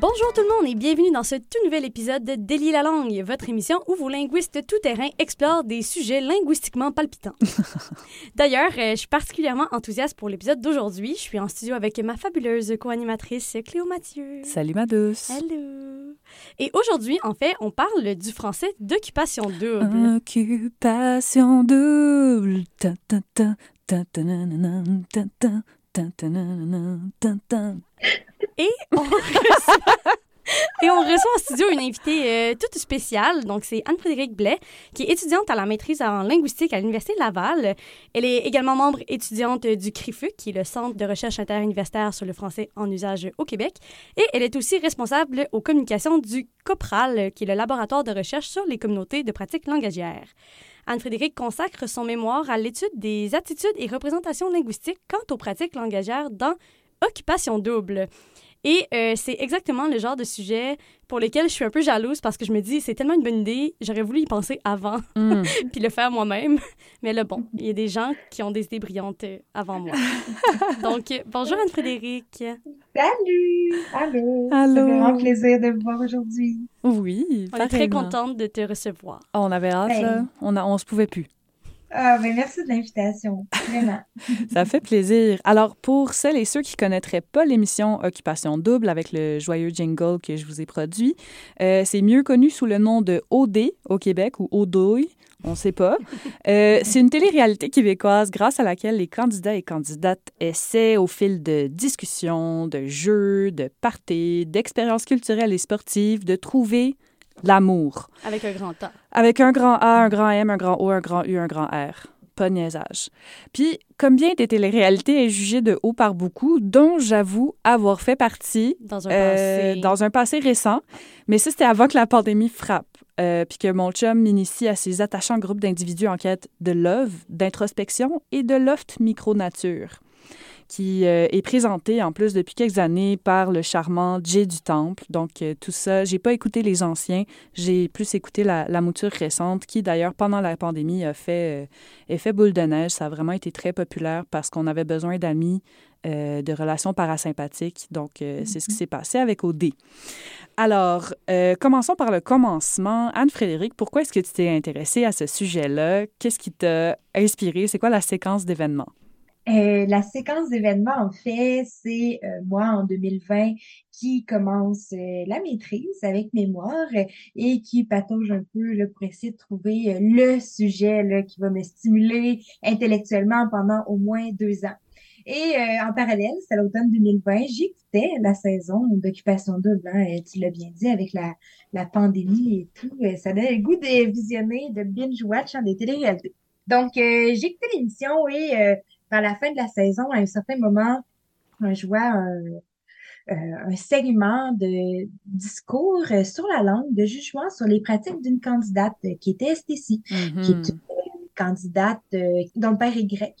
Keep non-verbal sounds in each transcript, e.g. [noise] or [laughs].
Bonjour tout le monde et bienvenue dans ce tout nouvel épisode de Délier la langue, votre émission où vos linguistes tout-terrain explorent des sujets linguistiquement palpitants. [laughs] D'ailleurs, euh, je suis particulièrement enthousiaste pour l'épisode d'aujourd'hui. Je suis en studio avec ma fabuleuse co-animatrice Cléo Mathieu. Salut ma douce. Hello. Et aujourd'hui, en fait, on parle du français d'occupation double. Occupation double. Ta, ta, ta, [laughs] Et on reçoit, et en studio une invitée euh, toute spéciale. Donc, c'est Anne-Frédérique Blais, qui est étudiante à la maîtrise en linguistique à l'Université Laval. Elle est également membre étudiante du CRIFUC, qui est le Centre de recherche interuniversitaire sur le français en usage au Québec. Et elle est aussi responsable aux communications du COPRAL, qui est le laboratoire de recherche sur les communautés de pratique langagière. Anne-Frédérique consacre son mémoire à l'étude des attitudes et représentations linguistiques quant aux pratiques langagières dans Occupation double. Et euh, c'est exactement le genre de sujet pour lequel je suis un peu jalouse parce que je me dis, c'est tellement une bonne idée, j'aurais voulu y penser avant, Mm. [laughs] puis le faire moi-même. Mais là, bon, il y a des gens qui ont des idées brillantes euh, avant moi. [laughs] Donc, euh, bonjour Anne-Frédérique. Salut! Allô! Allô. Fait vraiment plaisir de vous voir aujourd'hui. Oui, On est très contente de te recevoir. Oh, on avait hâte, là. On, a, on se pouvait plus. Ah, ben merci de l'invitation. Vraiment. [laughs] Ça fait plaisir. Alors, pour celles et ceux qui connaîtraient pas l'émission Occupation Double avec le joyeux jingle que je vous ai produit, euh, c'est mieux connu sous le nom de OD au Québec ou ODOI, on sait pas. Euh, c'est une télé-réalité québécoise grâce à laquelle les candidats et candidates essaient au fil de discussions, de jeux, de parties, d'expériences culturelles et sportives de trouver l'amour. Avec un grand A. Avec un grand A, un grand M, un grand O, un grand U, un grand R. Pas de niaisage. Puis, comme bien des téléréalités est jugée de haut par beaucoup, dont j'avoue avoir fait partie Dans un euh, passé. dans un passé récent, mais ça, c'était avant que la pandémie frappe, euh, puis que mon chum m'initie à ces attachants groupes d'individus en quête de love, d'introspection et de loft micro-nature, qui euh, est présenté en plus depuis quelques années par le charmant Jay du Temple. Donc, euh, tout ça, j'ai pas écouté les anciens, j'ai plus écouté la, la mouture récente, qui d'ailleurs, pendant la pandémie, a fait euh, effet boule de neige. Ça a vraiment été très populaire parce qu'on avait besoin d'amis de relations parasympathiques. Donc, c'est ce qui s'est passé avec OD. Alors, commençons par le commencement. Anne-Frédérique, pourquoi est-ce que tu t'es intéressée à ce sujet-là? Qu'est-ce qui t'a inspiré? C'est quoi la séquence d'événements? Euh, la séquence d'événements, en fait, c'est euh, moi en 2020 qui commence euh, la maîtrise avec mémoire et qui patauge un peu là, pour essayer de trouver euh, le sujet là, qui va me stimuler intellectuellement pendant au moins deux ans. Et euh, en parallèle, c'est à l'automne 2020, j'écoutais la saison d'Occupation double, hein, euh, tu l'as bien dit, avec la, la pandémie et tout. ça donnait le goût de visionner, de binge-watch hein, des téléréalités. Donc, écouté l'émission et vers la fin de la saison, à un certain moment, je vois un, euh, un segment de discours euh, sur la langue, de jugement sur les pratiques d'une candidate qui était STC, qui est Mhm. une candidate euh, dont le père est grec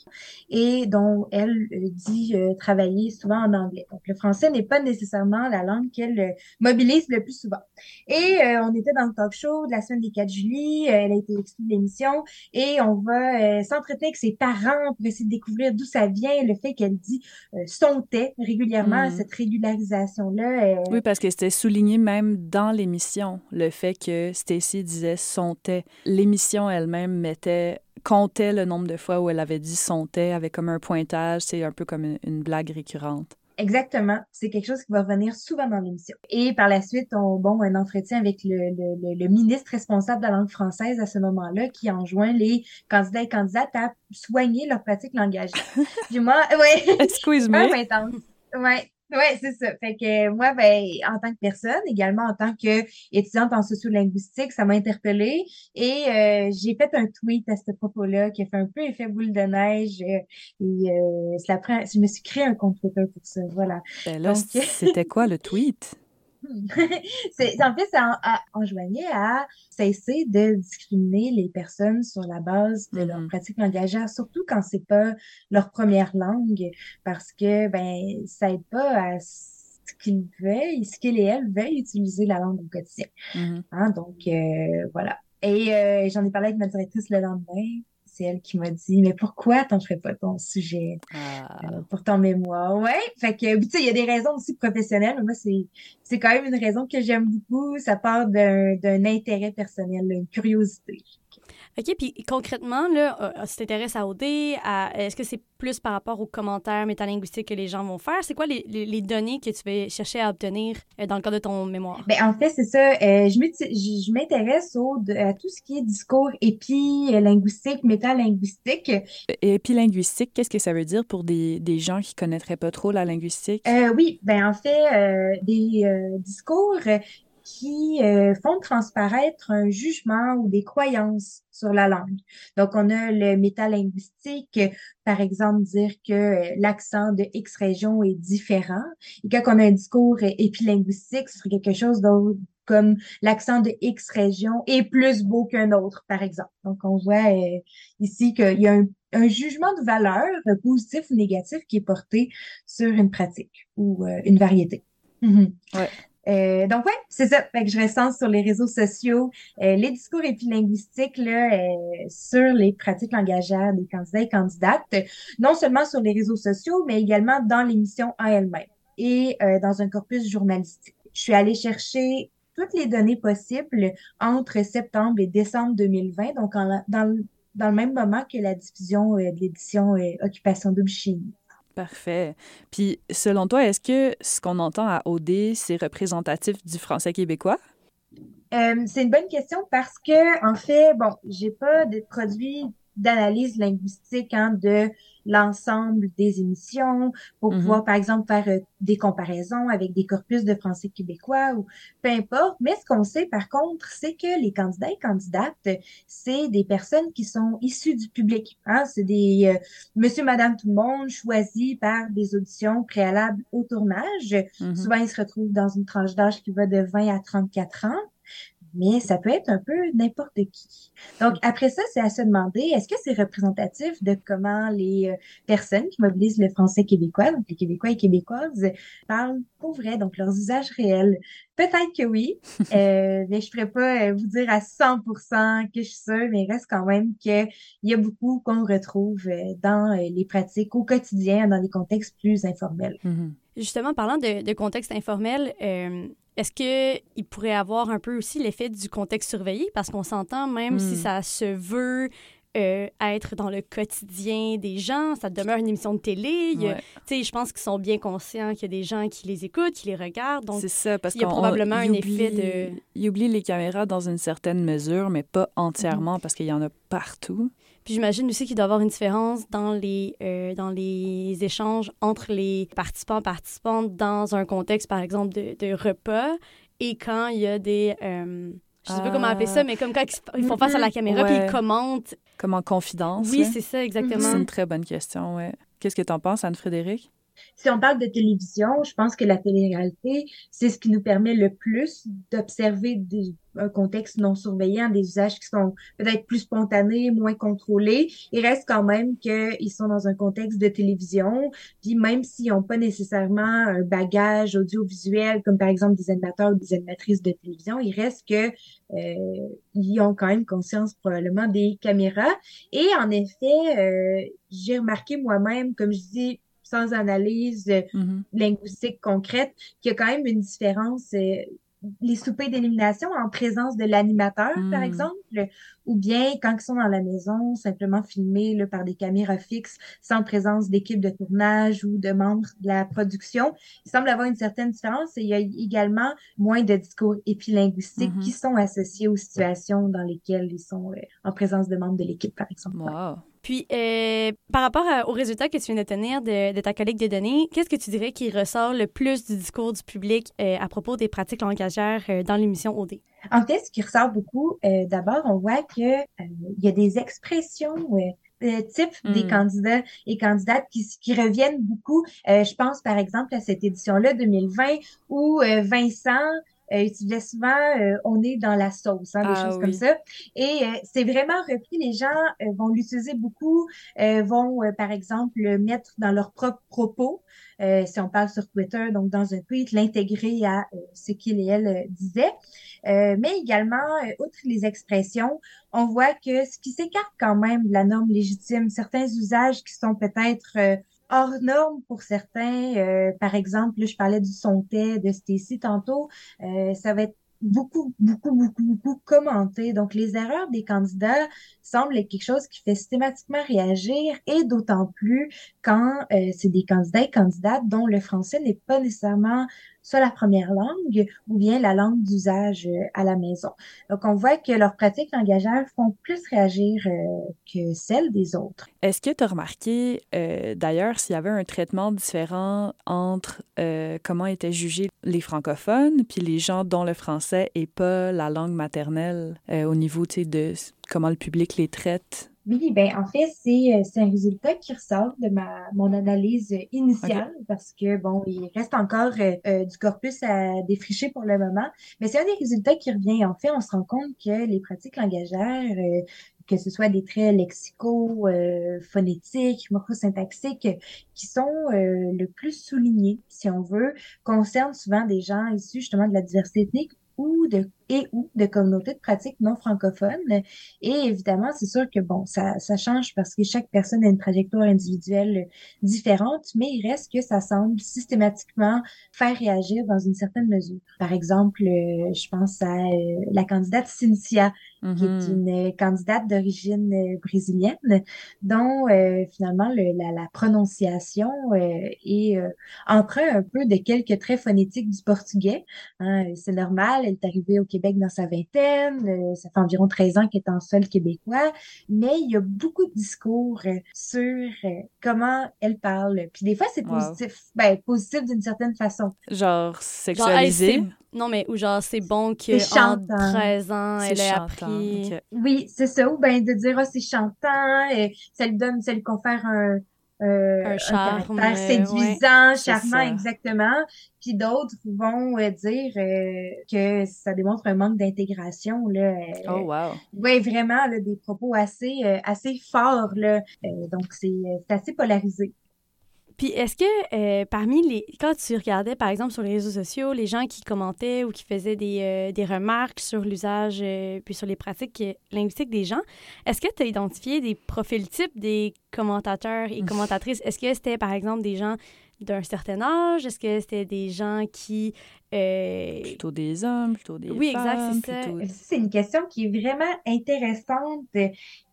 et dont elle euh, dit euh, travailler souvent en anglais. Donc, le français n'est pas nécessairement la langue qu'elle euh, mobilise le plus souvent. Et on était dans le talk show de la semaine des 4 juillet, elle a été exclue de l'émission et on va s'entretenir avec ses parents pour essayer de découvrir d'où ça vient, le fait qu'elle dit son thé régulièrement, Mhm. cette régularisation-là. Oui, parce que c'était souligné même dans l'émission, le fait que Stacy disait sontait. L'émission elle-même mettait comptait le nombre de fois où elle avait dit sontait avec comme un pointage, c'est un peu comme une, une blague récurrente. Exactement. C'est quelque chose qui va revenir souvent dans l'émission. Et par la suite, on, bon, un entretien avec le, le, le, ministre responsable de la langue française à ce moment-là qui enjoint les candidats et candidates à soigner leur pratique langagière. [laughs] Puis moi, ouais, Excuse-moi. intense. Ouais. Ouais, c'est ça. Fait que euh, moi, ben, en tant que personne, également en tant qu'étudiante en sociolinguistique, ça m'a interpellée et euh, j'ai fait un tweet à ce propos-là qui a fait un peu effet boule de neige euh, et euh, je me suis créé un compte Twitter pour ça, voilà. Ben là, c'était quoi le tweet? C'est, en fait, ça en- enjoignait à cesser de discriminer les personnes sur la base de leur Mhm. pratique langagière, surtout quand c'est pas leur première langue, parce que ben ça aide pas à ce qu'ils veuillent, ce qu'ils et elles veuillent utiliser la langue au quotidien. Mhm. Hein, donc euh, voilà. Et euh, j'en ai parlé avec ma directrice le lendemain. C'est elle qui m'a dit, mais pourquoi t'en ferais pas ton sujet? Ah. euh, pour ton mémoire? Ouais, fait que, tu sais, il y a des raisons aussi professionnelles. mais Moi, c'est, c'est quand même une raison que j'aime beaucoup. Ça part d'un, d'un intérêt personnel, une curiosité. OK, puis concrètement, là, euh, si tu t'intéresses à OD, à, est-ce que c'est plus par rapport aux commentaires métalinguistiques que les gens vont faire? C'est quoi les, les- les données que tu vas chercher à obtenir euh, dans le cadre de ton mémoire? Ben, en fait, c'est ça. Euh, je m'intéresse à tout ce qui est discours épilinguistique, métalinguistique. Et puis linguistique, qu'est-ce que ça veut dire pour des, des gens qui connaîtraient pas trop la linguistique? Euh, oui, ben en fait, euh, des euh, discours euh, qui euh, font transparaître un jugement ou des croyances sur la langue. Donc, on a le métalinguistique, par exemple, dire que euh, l'accent de X région est différent. Et quand on a un discours épilinguistique, ce serait quelque chose d'autre comme l'accent de X région est plus beau qu'un autre, par exemple. Donc, on voit euh, ici qu'il y a un, un jugement de valeur, euh, positif ou négatif, qui est porté sur une pratique ou euh, une variété. Mhm. Ouais. Euh, donc ouais, c'est ça. Fait que je recense sur les réseaux sociaux euh, les discours épilinguistiques là, euh, sur les pratiques langagières des candidats et candidates, non seulement sur les réseaux sociaux, mais également dans l'émission en elle-même et euh, dans un corpus journalistique. Je suis allée chercher toutes les données possibles entre septembre et décembre 2020, donc dans, le- dans le même moment que la diffusion euh, de l'édition euh, Occupation double Chine. Parfait. Puis, selon toi, est-ce que ce qu'on entend à OD, c'est représentatif du français québécois? Euh, c'est une bonne question parce que, en fait, bon, j'ai pas de produit d'analyse linguistique hein, de l'ensemble des émissions pour Mhm. pouvoir, par exemple, faire euh, des comparaisons avec des corpus de français québécois ou peu importe. Mais ce qu'on sait, par contre, c'est que les candidats et candidates, c'est des personnes qui sont issues du public. Hein? C'est des euh, monsieur, madame, tout le monde choisis par des auditions préalables au tournage. Mhm. Souvent, ils se retrouvent dans une tranche d'âge qui va de 20 à 34 ans, mais ça peut être un peu n'importe qui. Donc, après ça, c'est à se demander, est-ce que c'est représentatif de comment les euh, personnes qui mobilisent le français québécois, donc les Québécois et Québécoises, parlent pour vrai, donc leurs usages réels? Peut-être que oui, [laughs] euh, mais je pourrais pas euh, vous dire à 100% que je suis sûre, mais il reste quand même qu'il y a beaucoup qu'on retrouve euh, dans les pratiques au quotidien, dans des contextes plus informels. Mhm. Justement, parlant de, de contexte informel, euh, est-ce qu'il pourrait avoir un peu aussi l'effet du contexte surveillé? Parce qu'on s'entend, même si Mm. ça se veut euh, être dans le quotidien des gens, ça demeure une émission de télé. Ouais. Je pense qu'ils sont bien conscients qu'il y a des gens qui les écoutent, qui les regardent. Donc, C'est ça, parce il y a probablement un effet de- Il oublie les caméras dans une certaine mesure, mais pas entièrement, parce qu'il y en a partout. Puis j'imagine aussi qu'il doit y avoir une différence dans les, euh, dans les échanges entre les participants participantes dans un contexte, par exemple, de, de repas et quand il y a des... euh, je sais pas comment appeler ça, Ah. mais comme quand ils font face à la caméra puis Ouais. ils commentent. Comme en confidence. Oui, c'est ça, C'est exactement. une très bonne question, ouais. Qu'est-ce que t'en penses, Anne-Frédéric? Si on parle de télévision, je pense que la télé-réalité, c'est ce qui nous permet le plus d'observer un contexte non surveillant, des usages qui sont peut-être plus spontanés, moins contrôlés. Il reste quand même qu'ils sont dans un contexte de télévision, puis même s'ils n'ont pas nécessairement un bagage audiovisuel, comme par exemple des animateurs ou des animatrices de télévision, il reste que euh, ils ont quand même conscience probablement des caméras. Et en effet, euh, j'ai remarqué moi-même, comme je dis, sans analyse euh, Mhm. linguistique concrète, qu'il y a quand même une différence. euh, les soupers d'élimination en présence de l'animateur, par Mm. exemple, ou bien quand ils sont dans la maison, simplement filmés là, par des caméras fixes, sans présence d'équipe de tournage ou de membres de la production. Il semble avoir une certaine différence et il y a également moins de discours épilinguistiques Mhm. qui sont associés aux situations dans lesquelles ils sont euh, en présence de membres de l'équipe, par exemple. Wow. Puis, euh, par rapport à- aux résultats que tu viens de tenir de, de ta collecte des données, qu'est-ce que tu dirais qui ressort le plus du discours du public euh, à propos des pratiques langagères euh, dans l'émission OD? En fait, ce qui ressort beaucoup, euh, d'abord, on voit que euh, il y a des expressions euh, euh, types des Mm. candidats et candidates qui, qui reviennent beaucoup. Euh, je pense par exemple à cette édition-là 2020 où euh, Vincent euh, souvent euh, on est dans la sauce, hein, des Ah choses oui. comme ça. Et euh, c'est vraiment repris. Les gens euh, vont l'utiliser beaucoup, euh, vont euh, par exemple le mettre dans leurs propres propos. Euh, si on parle sur Twitter, donc dans un tweet, l'intégrer à ce qu'il et elle disaient. Euh, mais également, euh, outre les expressions, on voit que ce qui s'écarte quand même de la norme légitime, certains usages qui sont peut-être euh, hors norme pour certains, euh, par exemple, là, je parlais du son-té de Stacy tantôt, euh, ça va être beaucoup, beaucoup, beaucoup, beaucoup commenté. Donc, les erreurs des candidats semblent être quelque chose qui fait systématiquement réagir et d'autant plus quand euh, c'est des candidats et candidates dont le français n'est pas nécessairement soit la première langue ou bien la langue d'usage euh, à la maison. Donc, on voit que leurs pratiques langagières font plus réagir euh, que celles des autres. Est-ce que tu as remarqué, euh, d'ailleurs, s'il y avait un traitement différent entre comment étaient jugés les francophones puis les gens dont le français est pas la langue maternelle au niveau, de comment le public les traite? Oui, ben en fait, c'est euh, c'est un résultat qui ressort de ma mon analyse initiale parce que bon, il reste encore euh, euh, du corpus à défricher pour le moment, mais c'est un des résultats qui revient. En fait, on se rend compte que les pratiques langagières, euh, que ce soit des traits lexicaux, euh, phonétiques, morphosyntaxiques, qui sont euh, le plus soulignés, si on veut, concernent souvent des gens issus justement de la diversité ethnique ou de et ou de communautés de pratiques non francophones. Et évidemment, c'est sûr que bon, ça, ça change parce que chaque personne a une trajectoire individuelle différente, mais il reste que ça semble systématiquement faire réagir dans une certaine mesure. Par exemple, euh, je pense à euh, la candidate Cynthia, qui est Mhm. une candidate d'origine euh, brésilienne, dont euh, finalement le- la, la prononciation est euh, emprunt un peu de quelques traits phonétiques du portugais. Hein, c'est normal, elle est arrivée au Québec dans sa vingtaine, euh, ça fait environ 13 ans qu'elle est en sol québécois, mais il y a beaucoup de discours euh, sur euh, comment elle parle. Puis des fois, c'est Wow. positif, ben positif d'une certaine façon. Genre Genre, hey, sexualisé? c'est- non, mais ou genre, c'est bon qu'en C'est chantant. 13 ans, elle ait appris. Oui, c'est ça. Ou ben de dire, ah, c'est chantant, et ça lui donne, ça lui confère un, euh, Un charme, euh, séduisant, charmant, exactement. Puis d'autres vont euh, dire euh, que ça démontre un manque d'intégration, là. euh, Oh, wow. Ouais, vraiment, là, des propos assez, euh, assez forts, là. Euh, donc, c'est c'est assez polarisé. Puis est-ce que euh, parmi les... Quand tu regardais, par exemple, sur les réseaux sociaux, les gens qui commentaient ou qui faisaient des, euh, des remarques sur l'usage euh, puis sur les pratiques linguistiques des gens, est-ce que tu as identifié des profils types des commentateurs et commentatrices? Est-ce que c'était, par exemple, des gens d'un certain âge? Est-ce que c'était des gens qui... euh, Plutôt des hommes, plutôt des Oui, exact, femmes, c'est ça. plutôt... Ça, C'est une question qui est vraiment intéressante,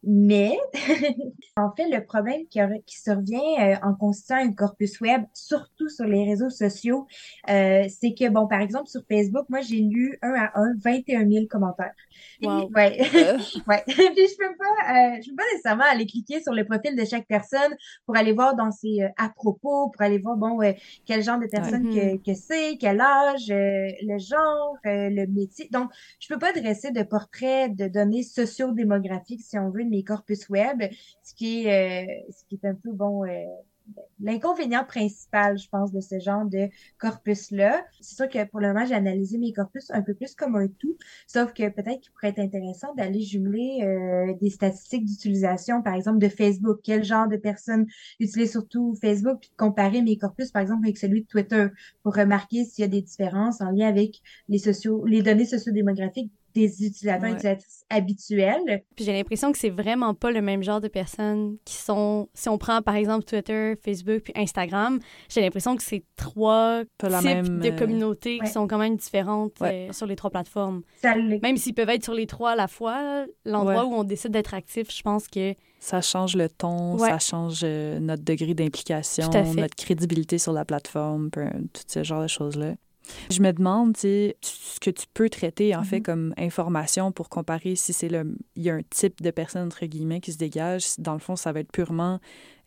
mais [laughs] en fait, le problème qui, qui survient euh, en constituant un corpus web, surtout sur les réseaux sociaux, euh, c'est que, bon, par exemple, sur Facebook, moi, j'ai lu un à un 21 000 commentaires. Wow. ouais. Euh, [laughs] Ouais. [laughs] Puis je peux pas, euh, je peux pas nécessairement aller cliquer sur le profil de chaque personne pour aller voir dans ses à propos, pour aller voir bon quel genre de personne que, que c'est, quel âge, le genre, le métier. Donc je peux pas dresser de portrait de données sociodémographiques si on veut de mes corpus web, ce qui est euh, un peu bon euh, l'inconvénient principal, je pense, de ce genre de corpus-là. C'est sûr que pour le moment, j'ai analysé mes corpus un peu plus comme un tout, sauf que peut-être qu'il pourrait être intéressant d'aller jumeler euh, des statistiques d'utilisation, par exemple, de Facebook. Quel genre de personnes utilisent surtout Facebook, puis de comparer mes corpus, par exemple, avec celui de Twitter, pour remarquer s'il y a des différences en lien avec les sociaux, les données sociodémographiques des utilisateurs et Ouais. utilisatrices habituels. Puis j'ai l'impression que c'est vraiment pas le même genre de personnes qui sont. Si on prend par exemple Twitter, Facebook puis Instagram, j'ai l'impression que c'est trois Pas types même, de euh, communautés Ouais. qui sont quand même différentes Ouais. euh, sur les trois plateformes. Ça Même s'ils peuvent être sur les trois à la fois, l'endroit Ouais. où on décide d'être actif, je pense que Ça change le ton, Ouais. ça change euh, notre degré d'implication, notre crédibilité sur la plateforme, tout ce genre de choses-là. Je me demande, tu sais, ce que tu peux traiter, en fait, Mhm. comme information pour comparer si c'est le... Il y a un type de personne, entre guillemets, qui se dégage. Dans le fond, ça va être purement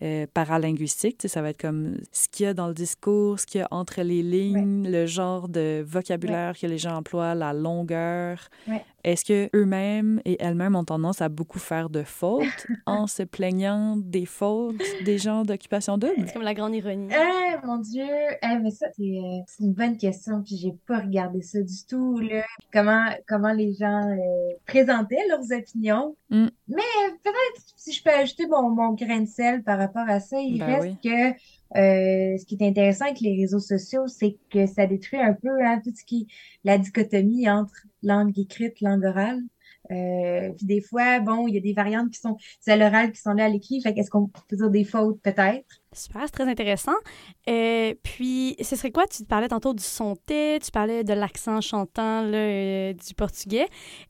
euh, paralinguistique, tu sais, ça va être comme ce qu'il y a dans le discours, ce qu'il y a entre les lignes, le genre de vocabulaire que les gens emploient, la longueur. Ouais. est-ce que eux-mêmes et elles-mêmes ont tendance à beaucoup faire de fautes [laughs] en se plaignant des fautes des gens d'occupation double? C'est comme la grande ironie. Ah, mon Dieu! Eh, mais ça, c'est euh, une bonne question, puis j'ai pas regardé ça du tout, là. Comment, comment les gens euh, présentaient leurs opinions. Mm. Mais peut-être, si je peux ajouter mon, mon grain de sel par rapport à ça, il Ben reste que euh, ce qui est intéressant avec les réseaux sociaux, c'est que ça détruit un peu hein, tout ce qui la dichotomie entre langue écrite, langue orale. Euh, puis des fois, bon, il y a des variantes qui sont c'est à l'oral qui sont là à l'écrit. Fait qu'est-ce qu'on peut dire des fautes peut-être? Super, c'est très intéressant. Euh, puis, ce serait quoi? Tu te parlais tantôt du son T, tu parlais de l'accent chantant là, euh, du portugais.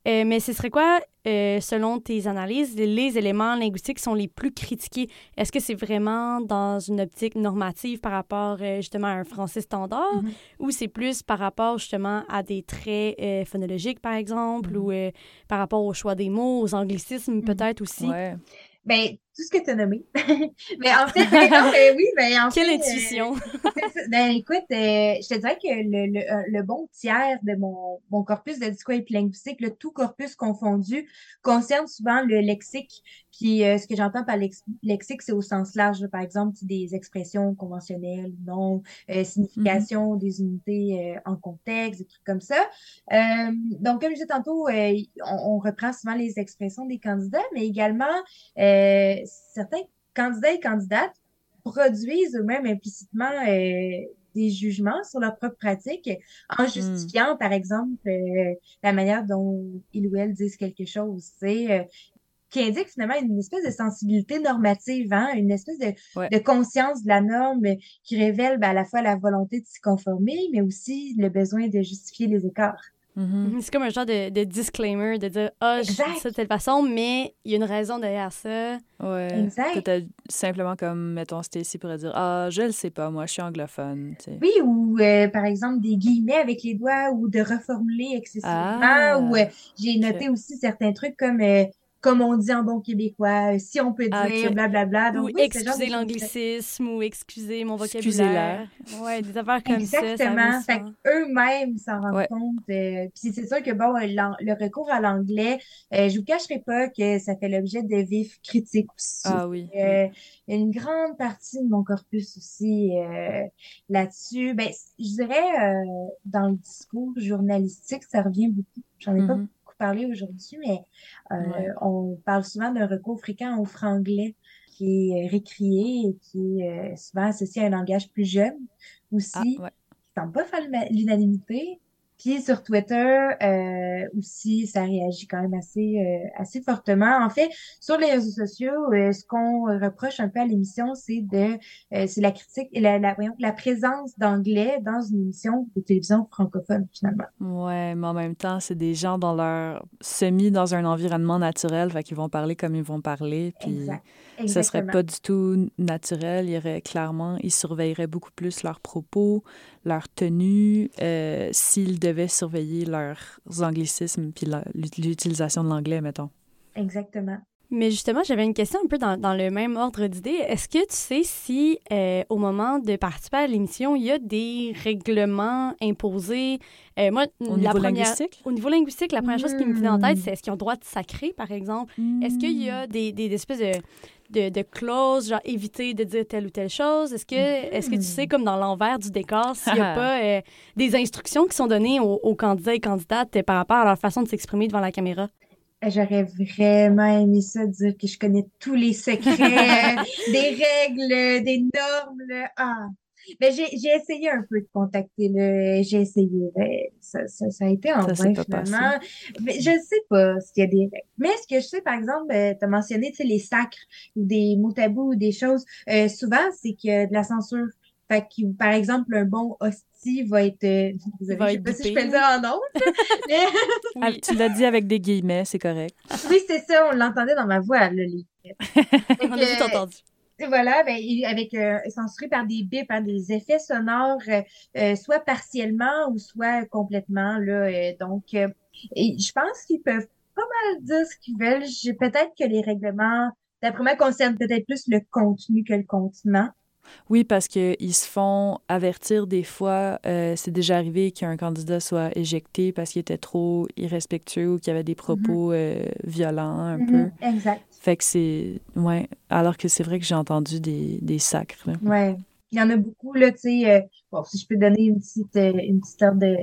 Euh, mais ce serait quoi, euh, selon tes analyses, les éléments linguistiques qui sont les plus critiqués? Est-ce que c'est vraiment dans une optique normative par rapport euh, justement à un français standard? Mhm. ou c'est plus par rapport justement à des traits euh, phonologiques, par exemple, Mhm. ou euh, par rapport au choix des mots, aux anglicismes peut-être aussi? Ouais. Ben, tout ce que tu as nommé. [laughs] mais en fait, non, ben oui, ben en [laughs] Quelle fait, euh, [laughs] intuition! Ça. Ben écoute, euh, je te dirais que le, le, euh, le bon tiers de mon, mon corpus de discours épilinguistique, le tout corpus confondu, concerne souvent le lexique. Puis euh, ce que j'entends par lex- lexique, c'est au sens large. Par exemple, des expressions conventionnelles, non, euh, signification des unités euh, en contexte, des trucs comme ça. Euh, donc, comme je disais tantôt, euh, on, on reprend souvent les expressions des candidats, mais également euh, certains candidats et candidates produisent eux-mêmes implicitement euh, des jugements sur leur propre pratique en justifiant, par exemple, euh, la manière dont ils ou elles disent quelque chose. C'est euh, qui indique finalement une espèce de sensibilité normative, hein, une espèce de, Ouais. de conscience de la norme qui révèle ben, à la fois la volonté de s'y conformer, mais aussi le besoin de justifier les écarts. Mhm. Mhm, C'est comme un genre de, de disclaimer, de dire Ah, je dis ça de telle façon, mais il y a une raison derrière ça. Ouais. Exact. Peut-être simplement comme, mettons, Stacy pourrait dire Ah, je le sais pas, moi, je suis anglophone. tu sais. Oui, ou euh, par exemple des guillemets avec les doigts ou de reformuler excessivement. Ah. Ou euh, j'ai noté aussi certains trucs comme euh, comme on dit en bon québécois, euh, si on peut Ah, dire blablabla. Donc, ou oui, de choses-là. l'anglicisme, ou excuser mon vocabulaire. Ouais, des affaires comme ça. ça. Exactement. eux-mêmes s'en rendent Ouais. compte. euh, Puis c'est sûr que bon, euh, le recours à l'anglais, euh, je vous cacherai pas que ça fait l'objet de vifs critiques aussi. Ah oui. Euh, une grande partie de mon corpus aussi euh, là-dessus. Ben, je dirais euh, dans le discours journalistique, ça revient beaucoup. J'en ai pas Mhm. beaucoup parlé aujourd'hui, mais euh, Ouais. on parle souvent d'un recours fréquent au franglais qui est euh, récrié et qui est euh, souvent associé à un langage plus jeune aussi, Ah, qui ouais. semble pas faire l'unanimité. Puis sur Twitter euh, aussi, ça réagit quand même assez euh, assez fortement. En fait, sur les réseaux sociaux, euh, ce qu'on reproche un peu à l'émission, c'est de c'est la critique et la, la, présence d'anglais dans une émission de télévision francophone finalement. Ouais, mais en même temps, c'est des gens dans leur semi dans un environnement naturel, fait qu'ils vont parler comme ils vont parler, puis Exact. ce serait pas du tout naturel. Il y aurait clairement, ils surveilleraient beaucoup plus leurs propos, leur tenue, s'ils devaient surveiller leurs anglicismes puis l'utilisation de l'anglais, mettons. Exactement. Mais justement, j'avais une question un peu dans, dans le même ordre d'idée. Est-ce que tu sais si, euh, au moment de participer à l'émission, il y a des règlements imposés? Euh, moi, Au la niveau première- linguistique? Au niveau linguistique, la première chose qui me vient en tête, Hmm. c'est est-ce qu'ils ont le droit de sacrer, par exemple? Est-ce qu'il y Hmm. a des, des, des espèces de, de, de clauses, genre éviter de dire telle ou telle chose? Est-ce que, est-ce que tu sais, comme dans l'envers du décor, s'il n'y a [laughs] pas euh, des instructions qui sont données aux, aux candidats et candidates par rapport à leur façon de s'exprimer devant la caméra? J'aurais vraiment aimé ça, dire que je connais tous les secrets, [laughs] des règles, des normes. Ah. Mais j'ai, j'ai essayé un peu de contacter le, j'ai essayé, mais ça, ça, ça a été en Ça pas finalement. Mais je sais pas s'il y a des règles. Mais ce que je sais, par exemple, tu as mentionné, les sacres ou des mots tabous ou des choses. euh, souvent, c'est qu'il y a de la censure. Fait que, par exemple, un bon hostie va être, euh, vous Va avez, je sais pas si je peux le dire en [laughs] mais Ah, Oui. tu l'as dit avec des guillemets, c'est correct. oui, c'est ça, on l'entendait dans ma voix, là, les [laughs] On a tout entendu. Et voilà, ben, avec euh, censuré par des bips, par des effets sonores, euh, euh, soit partiellement ou soit complètement là. euh, donc, euh, et je pense qu'ils peuvent pas mal dire ce qu'ils veulent. J'ai peut-être que les règlements, d'après moi, concernent peut-être plus le contenu que le contenant. Oui, parce qu'ils se font avertir des fois. Euh, c'est déjà arrivé qu'un candidat soit éjecté parce qu'il était trop irrespectueux ou qu'il avait des propos euh, violents un Mhm, peu. Exact. Fait que c'est. Ouais. Alors que c'est vrai que j'ai entendu des, des sacres. là. Ouais. Il y en a beaucoup, là, tu sais. euh, bon, si je peux donner une petite, euh, une petite de, de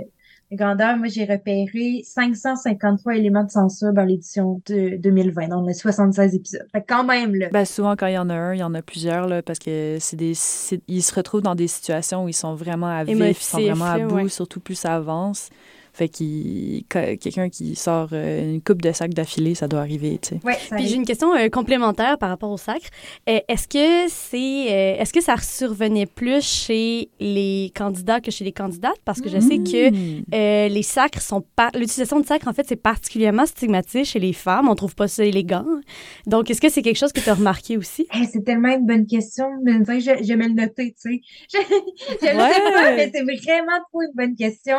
grandeur, moi, j'ai repéré 553 éléments de censure dans l'édition de 2020. Donc, on a 76 épisodes. Fait que quand même, là. Ben, souvent, quand il y en a un, il y en a plusieurs, là, parce que c'est des, ils se retrouvent dans des situations où ils sont vraiment à vif, ils sont vraiment à bout, ouais. surtout plus ça avance. Fait qu'il, quelqu'un qui sort euh, une coupe de sacs d'affilée, ça doit arriver, tu sais. Ouais, Puis j'ai arrive. une question euh, complémentaire par rapport au sacre. Euh, est-ce que c'est euh, est-ce que ça survenait plus chez les candidats que chez les candidates? Parce que je sais que Mm. euh, les sacres sont pas l'utilisation de sacre en fait c'est particulièrement stigmatisé chez les femmes, on trouve pas ça élégant. Donc est-ce que c'est quelque chose que tu as remarqué aussi? Hey, c'est tellement une bonne question. Mais je- j'aimais le noter, tu sais. [laughs] Je, je le Ouais. sais pas, mais c'est vraiment trop une bonne question.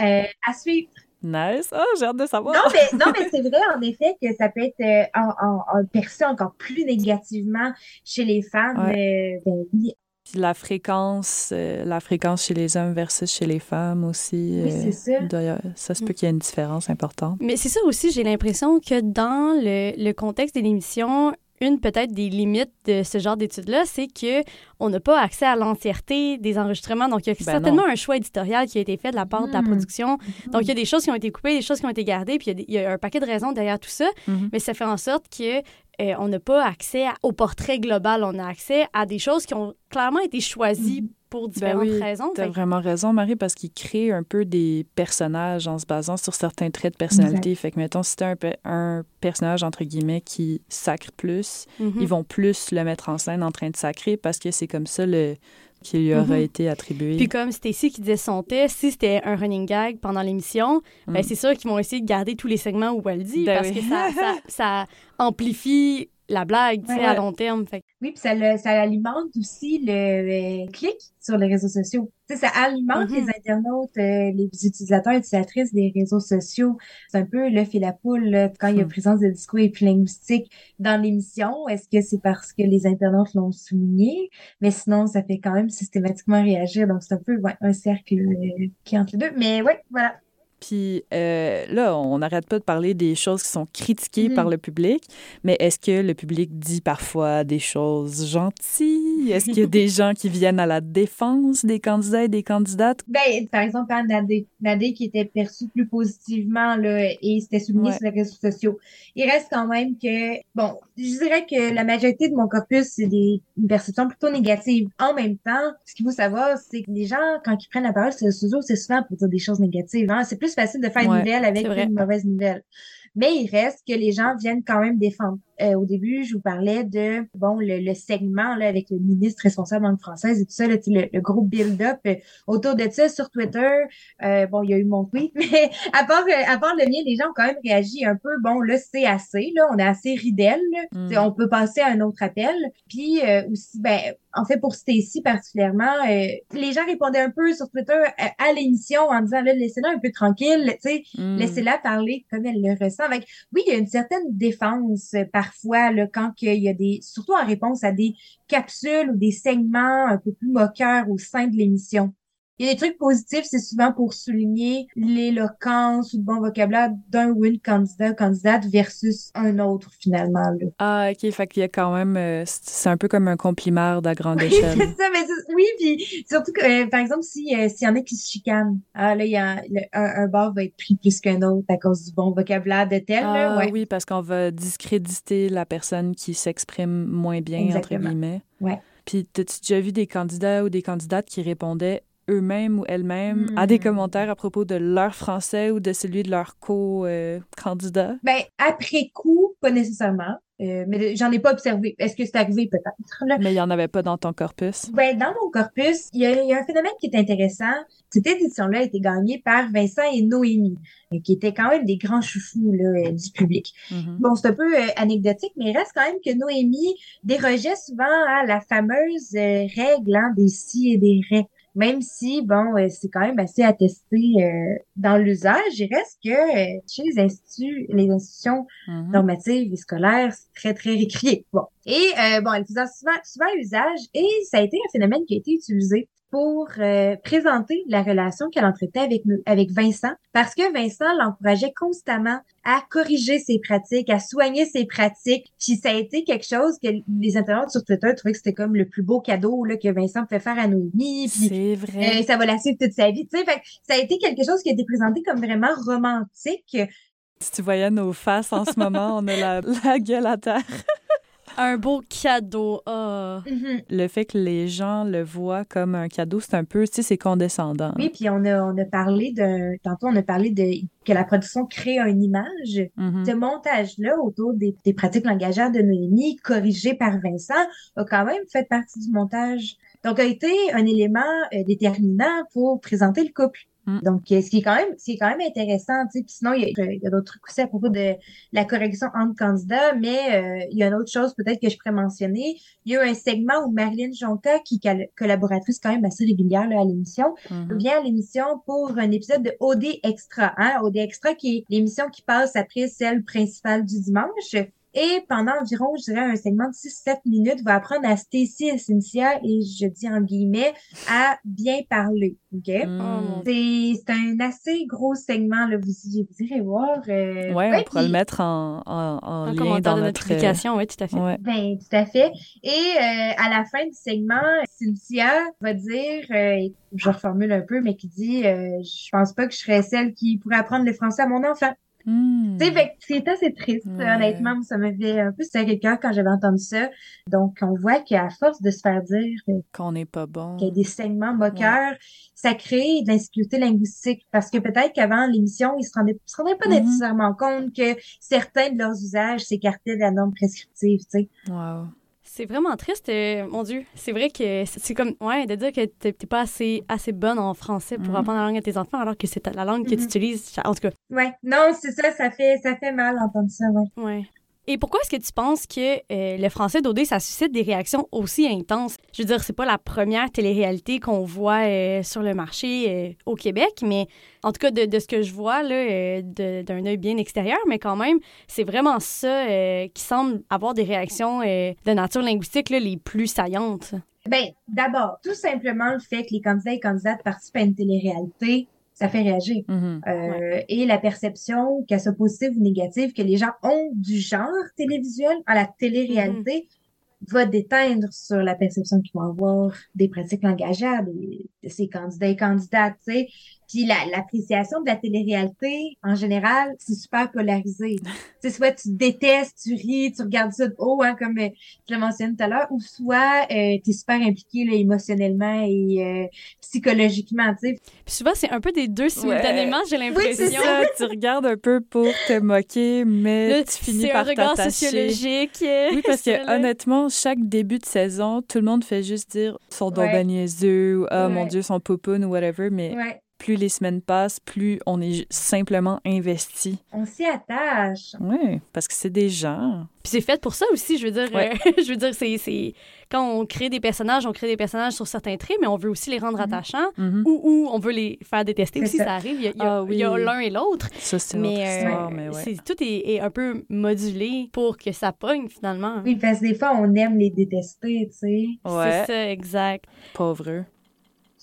Euh, à suivre. Nice. Ah, j'ai hâte de savoir. Non, mais, non, mais [laughs] c'est vrai, en effet, que ça peut être euh, en, en- en perçu encore plus négativement chez les femmes. Euh, ben oui, Puis la fréquence, euh, la fréquence chez les hommes versus chez les femmes aussi. oui, euh, c'est ça. avoir- ça se peut qu'il y ait une différence importante. Mais c'est ça aussi, j'ai l'impression que dans le, le contexte de l'émission, une peut-être des limites de ce genre d'études-là, c'est que on n'a pas accès à l'entièreté des enregistrements. Donc, il y a Ben certainement un choix éditorial qui a été fait de la part de la Mm. production. Donc, il y a des choses qui ont été coupées, des choses qui ont été gardées, puis il y a des- il y, a un paquet de raisons derrière tout ça. Mhm. Mais ça fait en sorte que euh, on n'a pas accès à- au portrait global. On a accès à des choses qui ont clairement été choisies Mhm. Pour différentes oui, raisons. T'as Fait que- vraiment raison, Marie, parce qu'il crée un peu des personnages en se basant sur certains traits de personnalité. Fait que, mettons, si t'as un, un personnage, entre guillemets, qui sacre plus, Mhm. ils vont plus le mettre en scène en train de sacrer parce que c'est comme ça le, qui lui aura Mhm. été attribué. Puis comme Stacy qui disait son test, si c'était un running gag pendant l'émission, ben Mm. c'est sûr qu'ils vont essayer de garder tous les segments où elle dit Ben parce oui. que ça, ça, [laughs] ça amplifie la blague, tu sais, à long terme. Fait Oui, puis ça, le- ça alimente aussi le euh, clic sur les réseaux sociaux. Tu sais, ça alimente Mhm. les internautes, euh, les utilisateurs et utilisatrices des réseaux sociaux. C'est un peu l'œuf et la poule là, quand il y a Mhm. présence de discours épilinguistiques dans l'émission. Est-ce que c'est parce que les internautes l'ont souligné? Mais sinon, ça fait quand même systématiquement réagir. Donc, c'est un peu ouais, un cercle euh, qui entre les deux. Mais ouais, voilà. Puis euh, là, on n'arrête pas de parler des choses qui sont critiquées Mhm. par le public, mais est-ce que le public dit parfois des choses gentilles? Est-ce qu'il y a des [laughs] gens qui viennent à la défense des candidats et des candidates? Ben, par exemple, hein, Nadé, Nadé qui était perçu plus positivement là, et c'était souligné Ouais. sur les réseaux sociaux. Il reste quand même que, bon, je dirais que la majorité de mon corpus, c'est des, une perception plutôt négative. En même temps, ce qu'il faut savoir, c'est que les gens, quand ils prennent la parole sur les réseaux c'est souvent pour dire des choses négatives. Hein? C'est plus facile de faire une nouvelle avec une mauvaise nouvelle. Mais il reste que les gens viennent quand même défendre. Euh, au début, je vous parlais de bon le, le segment là avec le ministre responsable en langue française et tout ça, là, le, le gros build-up euh, autour de ça sur Twitter. Euh, bon, il y a eu mon tweet, [laughs] mais à part euh, à part le mien, les gens ont quand même réagi un peu. Bon, là c'est assez, là, on est assez ridel. Mm. Tu sais, On peut passer à un autre appel. Puis euh, aussi, ben en fait pour Stacy particulièrement, euh, les gens répondaient un peu sur Twitter à, à l'émission en disant là laissez-la un peu tranquille, tu sais. Mm. Laissez-la parler comme elle le ressent. Avec, oui, il y a une certaine défense euh, parfois là, quand il y a des, surtout en réponse à des capsules ou des segments un peu plus moqueurs au sein de l'émission. Il y a des trucs positifs, c'est souvent pour souligner l'éloquence ou le bon vocabulaire d'un ou une candidat candidate versus un autre finalement. Là. Ah, OK. Fait qu'il y a quand même... euh, c'est un peu comme un compliment à grande Oui, échelle. c'est ça, mais oui, puis surtout que, euh, par exemple, si euh, s'il y en a qui se chicanent, ah là, il y a le- un, un bar va être pris plus qu'un autre à cause du bon vocabulaire de tel, là, Ah ouais. oui, parce qu'on va discréditer la personne qui s'exprime moins bien, Exactement. entre guillemets. Ouais. Puis, t'as-tu déjà vu des candidats ou des candidates qui répondaient eux-mêmes ou elles-mêmes à des Hmm. commentaires à propos de leur français ou de celui de leur co-candidat? Ben, après coup, pas nécessairement. Euh, mais j'en ai pas observé. Est-ce que c'est arrivé? Peut-être? Mais il n'y en avait pas dans ton corpus? Ben, dans mon corpus, il y, a, il y a un phénomène qui est intéressant. Cette édition-là a été gagnée par Vincent et Noémie, euh, qui étaient quand même des grands chouchous là, euh, du public. Mhm. Bon, c'est un peu euh, anecdotique, mais il reste quand même que Noémie dérogeait souvent à la fameuse euh, règle hein, des si et des ré. Même si, bon, euh, c'est quand même assez attesté euh, dans l'usage, il reste que euh, chez les instituts, les institutions Mhm. normatives et scolaires, c'est très, très récrié. Bon, Et euh, bon, elle faisait souvent, souvent usage et ça a été un phénomène qui a été utilisé pour euh, présenter la relation qu'elle entretenait avec, avec Vincent, parce que Vincent l'encourageait constamment à corriger ses pratiques, à soigner ses pratiques. Puis ça a été quelque chose que les internautes sur Twitter trouvaient que c'était comme le plus beau cadeau là, que Vincent pouvait faire à Noémie. C'est vrai. Euh, ça va la suivre toute sa vie. Fait, ça a été quelque chose qui a été présenté comme vraiment romantique. Si tu voyais nos faces en ce moment, on a la, la gueule à terre. [laughs] Un beau cadeau. Oh. Le fait que les gens le voient comme un cadeau, c'est un peu, tu sais, c'est condescendant. Oui, puis on a, on a parlé de, tantôt on a parlé de que la production crée une image. Mhm. Ce montage-là autour des, des pratiques langagières de Noémie, corrigé par Vincent, a quand même fait partie du montage. Donc, a été un élément euh, déterminant pour présenter le couple. Mm. Donc, euh, ce qui est quand même, ce qui est quand même intéressant, tu sais. Puis sinon, il y a, d'autres trucs aussi à propos de la correction entre candidats, mais euh, il y a une autre chose peut-être que je pourrais mentionner. Il y a eu un segment où Marilyn Jonca, qui est collaboratrice quand même assez régulière là, à l'émission, Mhm. vient à l'émission pour un épisode de OD Extra. Hein? OD Extra, qui est l'émission qui passe après celle principale du dimanche. Et pendant environ, je dirais, un segment de 6-7 minutes, va apprendre à Stacy et Cynthia, et je dis en guillemets, à bien parler. OK? Mm. C'est c'est un assez gros segment, là. Vous, vous irez voir. euh, Ouais, on pourra puis- le mettre en, en, en lien commentaire dans de notre... publication, oui, tout à fait. Ouais. Ben, tout à fait. Et euh, à la fin du segment, Cynthia va dire, euh, je reformule un peu, mais qui dit, euh, je pense pas que je serais celle qui pourrait apprendre le français à mon enfant. Mm. Fait que c'est assez triste, Ouais. honnêtement. Ça m'avait un peu serré le cœur quand j'avais entendu ça. Donc, on voit qu'à force de se faire dire Qu'on n'est pas bon. qu'il y a des saignements moqueurs, ça crée de l'insécurité linguistique. Parce que peut-être qu'avant l'émission, ils se rendaient, se rendaient pas Mhm. nécessairement compte que certains de leurs usages s'écartaient de la norme prescriptive, tu sais. Wow. C'est vraiment triste, euh, mon Dieu. C'est vrai que c'est comme, ouais, de dire que t'es pas assez, assez bonne en français pour Mhm. apprendre la langue à tes enfants alors que c'est la langue que tu Mhm. utilises. En tout cas, Ouais, non, c'est ça, ça fait, ça fait mal d'entendre ça, ouais. ouais. Et pourquoi est-ce que tu penses que euh, le français d'OD, ça suscite des réactions aussi intenses? Je veux dire, c'est pas la première télé-réalité qu'on voit euh, sur le marché euh, au Québec, mais en tout cas, de, ce que je vois d'un œil bien extérieur, mais quand même, c'est vraiment ça qui semble avoir des réactions de nature linguistique les plus saillantes. Ben, d'abord, tout simplement le fait que les candidats et candidates participent à une télé-réalité, ça fait réagir. Mhm. Euh, Et la perception, qu'elle soit positive ou négative, que les gens ont du genre télévisuel à la télé-réalité, va déteindre sur la perception qu'ils vont avoir des pratiques langagières des- de ces candidats et candidates, tu Puis la- l'appréciation de la télé-réalité, en général, c'est super polarisé. [laughs] tu sais, soit tu détestes, tu ris, tu regardes ça de haut, hein, comme euh, je l'ai mentionné tout à l'heure, ou soit euh, tu es super impliqué là, émotionnellement et euh, psychologiquement, tu sais. Puis souvent, c'est un peu des deux simultanément, j'ai c'est l'impression. Ça, tu regardes un peu pour te moquer, mais Là, tu finis c'est un par regard t'attacher. sociologique. Oui, parce que [laughs] honnêtement, chaque début de saison, tout le monde fait juste dire son don Ouais. ben niaiseux ou ah mon Ouais. dieu, son poupoune ou whatever, mais Ouais. Plus les semaines passent, plus on est simplement investi. On s'y attache. Oui, parce que c'est des gens. Puis c'est fait pour ça aussi, je veux dire. Ouais. euh, [laughs] je veux dire, c'est, c'est... Quand on crée des personnages, on crée des personnages sur certains traits, mais on veut aussi les rendre Mhm. attachants Mhm. ou, ou on veut les faire détester aussi, ça. ça. arrive. Il y a, Ah oui. l'un et l'autre. Ça, c'est une autre Mais, euh, histoire, mais ouais. c'est, tout est, est un peu modulé pour que ça pogne finalement. Oui, parce que des fois, on aime les détester, tu sais. Ouais, C'est ça, exact. pauvre.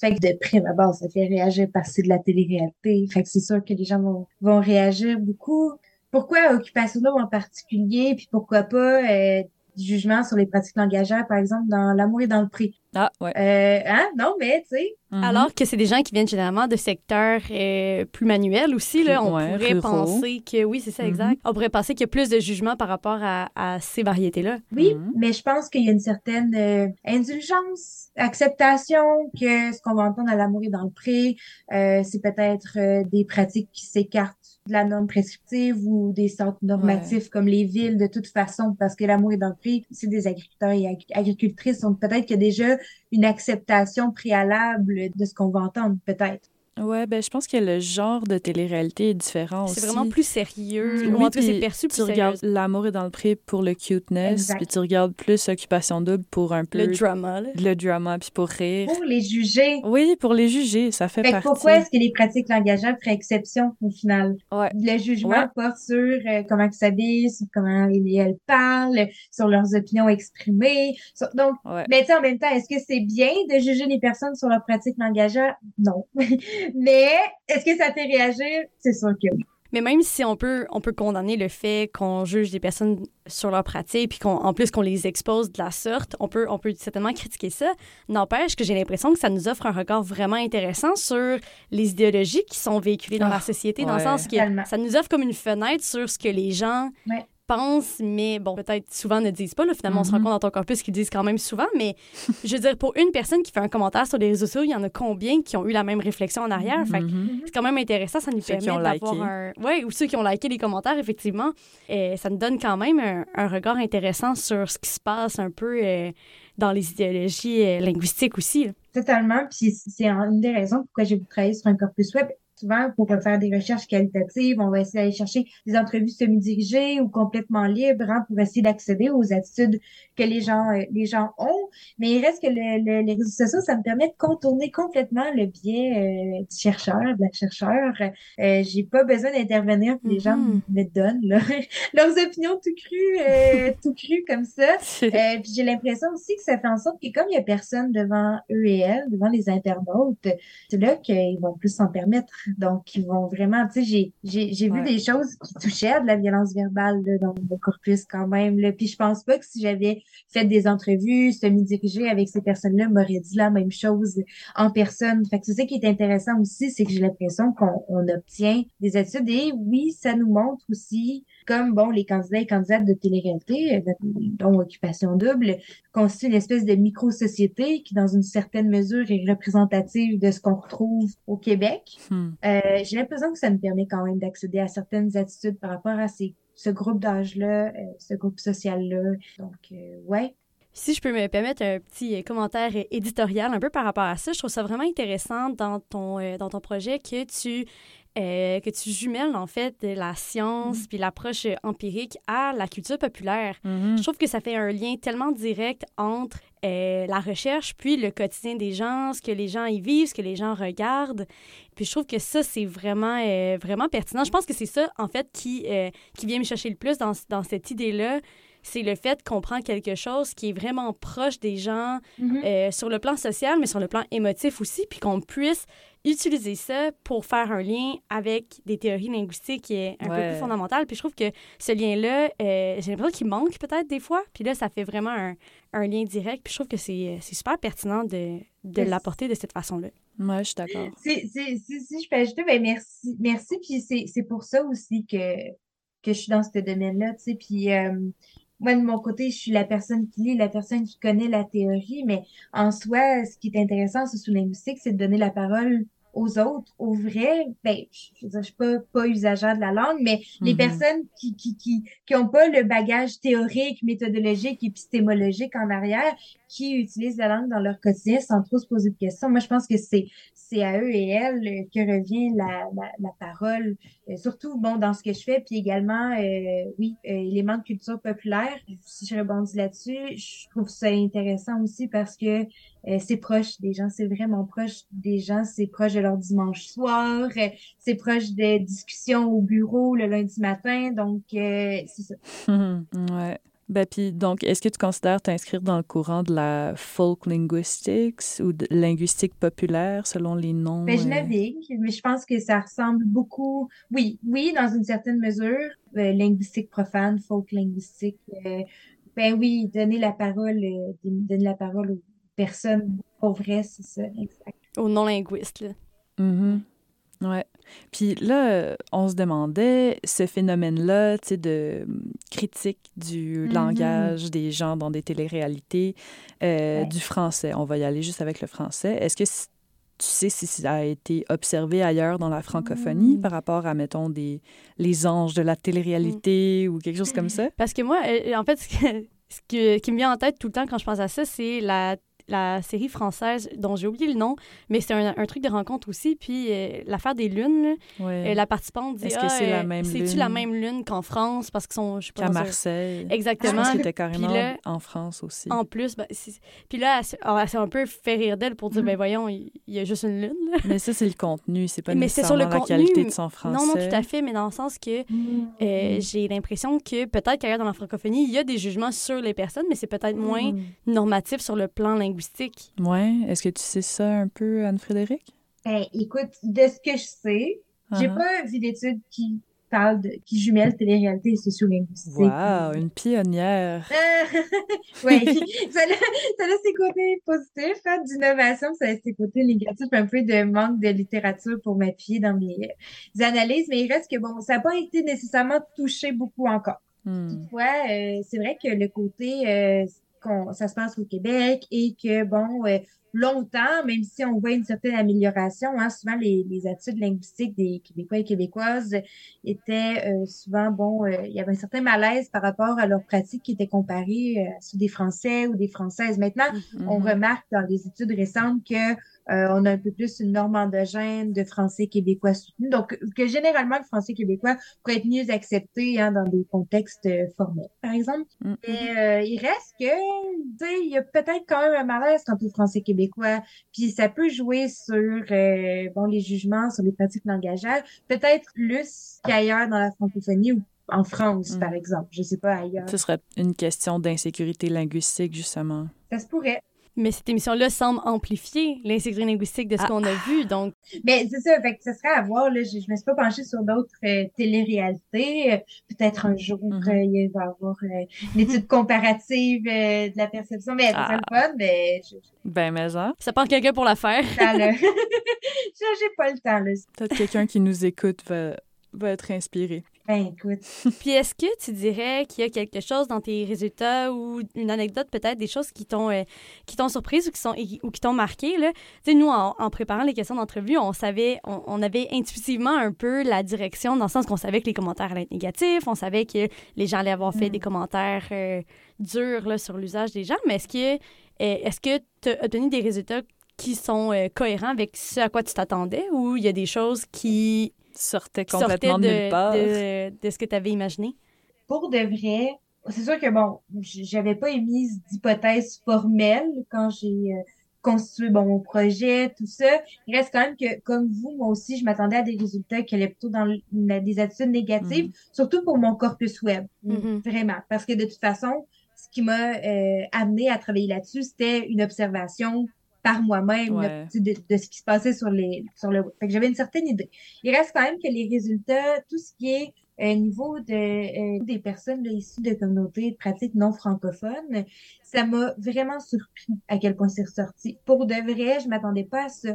Fait que de prime abord, ça fait réagir parce que c'est de la télé-réalité. Fait que c'est sûr que les gens vont, vont réagir beaucoup. Pourquoi Occupation Double en particulier, puis pourquoi pas euh, du jugement sur les pratiques langagières, par exemple, dans L'amour et dans le prix. Ah, ouais. Euh, hein? Non, mais, tu sais, Mhm. Alors que c'est des gens qui viennent généralement de secteurs euh, plus manuels aussi. Là, on Ouais, pourrait ruraux. penser que, oui, c'est ça, Mhm. exact. On pourrait penser qu'il y a plus de jugement par rapport à, à ces variétés-là. oui, Mhm. mais je pense qu'il y a une certaine euh, indulgence, acceptation que ce qu'on va entendre à L'amour et dans le prix, euh, c'est peut-être euh, des pratiques qui s'écartent de la norme prescriptive ou des centres normatifs comme les villes de toute façon, parce que l'amour est dans le prix, c'est des agriculteurs et ag- agricultrices, donc peut-être qu'il y a déjà une acceptation préalable de ce qu'on va entendre, peut-être. Ouais, ben je pense que le genre de télé-réalité est différent aussi. C'est vraiment plus sérieux. Oui, ou en tout cas, c'est puis perçu Tu plus regardes sérieux. L'amour est dans le pré pour le cuteness, puis tu regardes plus Occupation double pour un peu Le drama, là. le drama, puis pour rire. Pour les juger. Oui, pour les juger, ça fait Fait partie. pourquoi est-ce que les pratiques langageables feraient exception au final? Ouais. Le jugement Ouais. porte sur euh, comment ils s'habillent, sur comment ils et elles parlent, sur leurs opinions exprimées. sur- Donc, Ouais. mais tu sais, en même temps, est-ce que c'est bien de juger les personnes sur leurs pratiques langageables? Non. [laughs] mais est-ce que ça fait réagir? C'est sûr que oui. Mais même si on peut, on peut condamner le fait qu'on juge des personnes sur leurs pratiques, puis qu'en en plus qu'on les expose de la sorte, on peut, on peut certainement critiquer ça. N'empêche que j'ai l'impression que ça nous offre un regard vraiment intéressant sur les idéologies qui sont véhiculées dans Ah, la société, dans le sens que ça nous offre comme une fenêtre sur ce que les gens Ouais. Pensent, mais bon, peut-être souvent ne disent pas. Là, finalement, on se rend Mhm. compte dans ton corpus qu'ils disent quand même souvent, mais [laughs] je veux dire, pour une personne qui fait un commentaire sur les réseaux sociaux, il y en a combien qui ont eu la même réflexion en arrière? Fait que Mhm. c'est quand même intéressant, ça nous Ceux permet d'avoir un... Oui, ou ceux qui ont liké les commentaires, effectivement. Et ça nous donne quand même un, un regard intéressant sur ce qui se passe un peu euh, dans les idéologies euh, linguistiques aussi. là. Totalement. Puis c'est une des raisons pourquoi j'ai voulu travailler sur un corpus web. Souvent, pour faire des recherches qualitatives, on va essayer d'aller chercher des entrevues semi-dirigées ou complètement libres hein, pour essayer d'accéder aux attitudes que les gens euh, les gens ont. Mais il reste que le- le- les réseaux sociaux, ça me permet de contourner complètement le biais euh, du chercheur, de la chercheur. Euh, j'ai pas besoin d'intervenir, les gens Mhm. me donnent là, [laughs] leurs opinions tout crues, euh, [laughs] tout crues comme ça. [laughs] Euh, puis j'ai l'impression aussi que ça fait en sorte que comme il y a personne devant eux et elles, devant les internautes, c'est là qu'ils vont plus s'en permettre. Donc, ils vont vraiment, tu sais, j'ai, j'ai, j'ai vu des choses qui touchaient à de la violence verbale là, dans le corpus quand même. Là. Puis je pense pas que si j'avais fait des entrevues semi-dirigées avec ces personnes-là, m'aurait dit la même chose en personne. Fait que c'est ça qui est intéressant aussi, c'est que j'ai l'impression qu'on on obtient des études et oui, ça nous montre aussi comme bon les candidats et candidates de télé-réalité, euh, dont Occupation Double, constituent une espèce de micro-société qui, dans une certaine mesure, est représentative de ce qu'on retrouve au Québec. Hmm. Euh, j'ai l'impression que ça me permet quand même d'accéder à certaines attitudes par rapport à ces, ce groupe d'âge-là, euh, ce groupe social-là. Donc, euh, ouais. Si je peux me permettre un petit commentaire éditorial un peu par rapport à ça, je trouve ça vraiment intéressant dans ton, dans ton projet que tu, euh, que tu jumelles en fait la science puis l'approche euh, empirique à la culture populaire. Mhm. Je trouve que ça fait un lien tellement direct entre euh, la recherche puis le quotidien des gens, ce que les gens y vivent, ce que les gens regardent. Puis je trouve que ça, c'est vraiment, euh, vraiment pertinent. Je pense que c'est ça, en fait, qui, qui vient me chercher le plus dans, dans cette idée-là. C'est le fait qu'on prend quelque chose qui est vraiment proche des gens Mhm. euh, sur le plan social, mais sur le plan émotif aussi, puis qu'on puisse utiliser ça pour faire un lien avec des théories linguistiques qui est un peu plus fondamentales. Puis je trouve que ce lien-là, euh, j'ai l'impression qu'il manque peut-être des fois. Puis là, ça fait vraiment un, un lien direct. Puis je trouve que c'est c'est super pertinent de, l'apporter de cette façon-là. Ouais, je suis d'accord. Si, si, si, si je peux ajouter, ben merci, merci. Puis c'est, c'est pour ça aussi que, que je suis dans ce domaine-là, tu sais. Puis euh, moi, de mon côté, je suis la personne qui lit, la personne qui connaît la théorie, mais en soi, ce qui est intéressant en socio-linguistique, c'est de donner la parole aux autres, aux vrais. Ben, je je suis pas, pas usagère de la langue, mais les Mhm. personnes qui, qui, qui, qui ont pas le bagage théorique, méthodologique, épistémologique en arrière, qui utilisent la langue dans leur quotidien sans trop se poser de questions. Moi, je pense que c'est c'est à eux et elles que revient la, la, la parole, Euh, surtout bon dans ce que je fais, puis également, euh, oui, euh, éléments de culture populaire. Si je rebondis là-dessus, je trouve ça intéressant aussi parce que euh, c'est proche des gens, c'est vraiment proche des gens, c'est proche de leur dimanche soir, euh, c'est proche des discussions au bureau le lundi matin, donc euh, c'est ça. [laughs] Ouais. Ben, puis, donc, est-ce que tu considères t'inscrire dans le courant de la folk linguistics ou de linguistique populaire selon les noms? Ben, je euh, navigue, mais je pense que ça ressemble beaucoup, oui, oui, dans une certaine mesure, euh, linguistique profane, folk linguistique. euh, ben oui, donner la parole, euh, donner la parole aux personnes pour vrai, c'est ça, exact. Aux non-linguistes, là. Mhm. Ouais. Puis là, on se demandait ce phénomène-là, tu sais, de hum, critique du Mhm. langage des gens dans des téléréalités, euh, Ouais. du français. On va y aller juste avec le français. Est-ce que tu sais si ça a été observé ailleurs dans la francophonie Mhm. par rapport à, mettons, des, les anges de la télé-réalité ou quelque chose comme ça? Parce que moi, euh, en fait, ce, que- ce qui me vient en tête tout le temps quand je pense à ça, c'est la la série française dont j'ai oublié le nom, mais c'est un, un, truc de rencontre aussi. Puis euh, l'affaire des lunes, Ouais. euh, la participante dit Est-ce que ah, c'est la euh, même C'est-tu lune? la même lune qu'en France? Parce qu'ils sont, je sais pas. Qu'à un- Marseille. Je Exactement. pense qu'il était carrément Puis là, en France aussi. en plus, ben, c'est- puis là, elle, s'est- alors, elle s'est un peu fait rire d'elle pour dire, Mhm. ben voyons, il y a juste une lune. là. Mais ça, c'est le contenu, c'est pas Mais c'est sur le nécessairement la contenu, qualité de son français. Non, non, tout à fait, mais dans le sens que euh, j'ai l'impression que peut-être qu'ailleurs dans la francophonie, il y a des jugements sur les personnes, mais c'est peut-être moins Mm. normatif sur le plan linguistique. Ouais. Est-ce que tu sais ça un peu, Anne-Frédéric? Ben, écoute, de ce que je sais, j'ai Uh-huh. pas vu d'études qui parlent de, qui jumellent télé-réalité et sociolinguistique. Wow, une pionnière. [laughs] oui, [laughs] ça, a, ça a ses côtés positifs hein, d'innovation, ça a ses côtés négatifs, un peu de manque de littérature pour m'appuyer dans mes euh, analyses, mais il reste que bon, ça n'a pas été nécessairement touché beaucoup encore. Hmm. Toutefois, euh, c'est vrai que le côté euh, qu'on, ça se passe au Québec et que bon, euh, longtemps, même si on voit une certaine amélioration, hein, souvent les, les attitudes linguistiques des Québécois et Québécoises étaient euh, souvent bon, euh, il y avait un certain malaise par rapport à leurs pratiques qui étaient comparées euh, à ceux des Français ou des Françaises. Maintenant, on Mhm. remarque dans les études récentes que euh, on a un peu plus une norme endogène de français québécois soutenu. Donc, que généralement, le français québécois pourrait être mieux accepté hein, dans des contextes euh, formels, par exemple. Mais euh, il reste que, tu sais, il y a peut-être quand même un malaise quant au français québécois. Puis ça peut jouer sur, euh, bon, les jugements, sur les pratiques langagières, peut-être plus qu'ailleurs dans la francophonie ou en France, Mhm. par exemple. Je sais pas ailleurs. Ce serait une question d'insécurité linguistique, justement. Ça se pourrait. Mais cette émission-là semble amplifier l'insécurité linguistique de ce Ah. qu'on a vu. Donc, Mais c'est ça, fait que ce serait à voir, là, je, je me suis pas penchée sur d'autres euh, téléréalités. Euh, Peut-être un jour, Mhm. euh, il va y avoir euh, une étude comparative euh, de la perception, mais ça serait le fun, mais je, je, Ben, mais ça. ça prend quelqu'un pour la faire. j'ai [laughs] j'ai pas le temps, là. Peut-être quelqu'un qui nous écoute va, va être inspiré. Ben, écoute. [laughs] Puis est-ce que tu dirais qu'il y a quelque chose dans tes résultats ou une anecdote, peut-être des choses qui t'ont euh, qui t'ont surprise ou qui sont ou qui t'ont marqué là? Tu sais, nous en, en préparant les questions d'entrevue, on savait, on, on avait intuitivement un peu la direction dans le sens qu'on savait que les commentaires allaient être négatifs, on savait que les gens allaient avoir fait Mm. des commentaires euh, durs là, sur l'usage des gens, mais est-ce que euh, est-ce que tu as obtenu des résultats qui sont cohérents avec ce à quoi tu t'attendais ou il y a des choses qui Sortait complètement de, nulle part. de, de ce que tu avais imaginé? Pour de vrai, c'est sûr que bon, j'avais pas émis d'hypothèse formelle quand j'ai euh, constitué bon, mon projet, tout ça. Il reste quand même que, comme vous, moi aussi, je m'attendais à des résultats qui allaient plutôt dans le- des attitudes négatives, Mhm. surtout pour mon corpus web. Mhm. Vraiment. Parce que de toute façon, ce qui m'a euh, amené à travailler là-dessus, c'était une observation par moi-même Ouais. de, de ce qui se passait sur les sur le web. Fait que j'avais une certaine idée. Il reste quand même que les résultats, tout ce qui est euh, niveau de euh, des personnes là, issues de communautés de pratiques non francophones, ça m'a vraiment surpris à quel point c'est ressorti. Pour de vrai, je m'attendais pas à ça.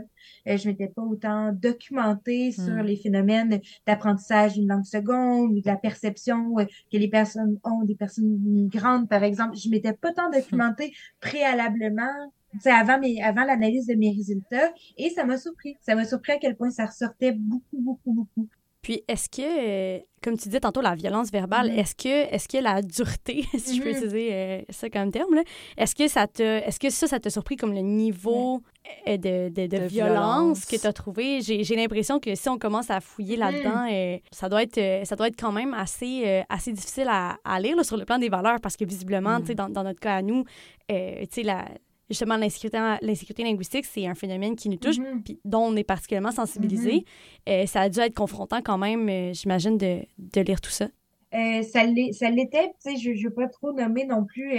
Euh, je m'étais pas autant documentée sur Mm. les phénomènes d'apprentissage d'une langue seconde ou de la perception euh, que les personnes ont, des personnes migrantes, par exemple. Je m'étais pas tant [laughs] documentée préalablement, avant mes, avant l'analyse de mes résultats, et ça m'a surpris. Ça m'a surpris à quel point ça ressortait beaucoup, beaucoup, beaucoup. Puis est-ce que, euh, comme tu disais tantôt, la violence verbale, Mhm. est-ce que, est-ce que la dureté, [laughs] si je peux Mhm. utiliser euh, ça comme terme, là, est-ce que ça te, est-ce que ça, ça t'a surpris comme le niveau euh, de, de, de De violence, violence. que tu as trouvé? J'ai, j'ai l'impression que si on commence à fouiller Mhm. là-dedans, ça doit être, ça doit être quand même assez, assez difficile à, à lire là, sur le plan des valeurs, parce que visiblement, tu sais, dans, dans notre cas à nous, euh, tu sais, la justement, l'insécurité, linguistique, c'est un phénomène qui nous touche, Mhm. puis dont on est particulièrement sensibilisé. Euh, ça a dû être confrontant quand même, euh, j'imagine, de, de lire tout ça. Euh, ça l'est- ça l'était, je ne veux pas trop nommer non plus,